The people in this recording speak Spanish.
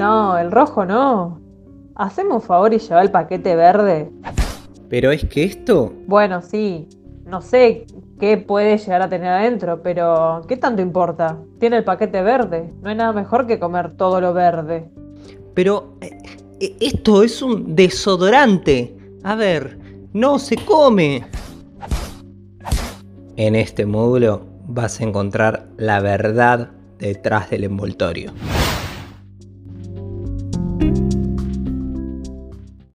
No, el rojo no. Haceme un favor y lleva el paquete verde. Pero es que esto... Bueno, sí. No sé qué puede llegar a tener adentro, pero ¿qué tanto importa? Tiene el paquete verde. No hay nada mejor que comer todo lo verde. Pero eh, eh, esto es un desodorante. A ver, no se come. En este módulo vas a encontrar la verdad detrás del envoltorio.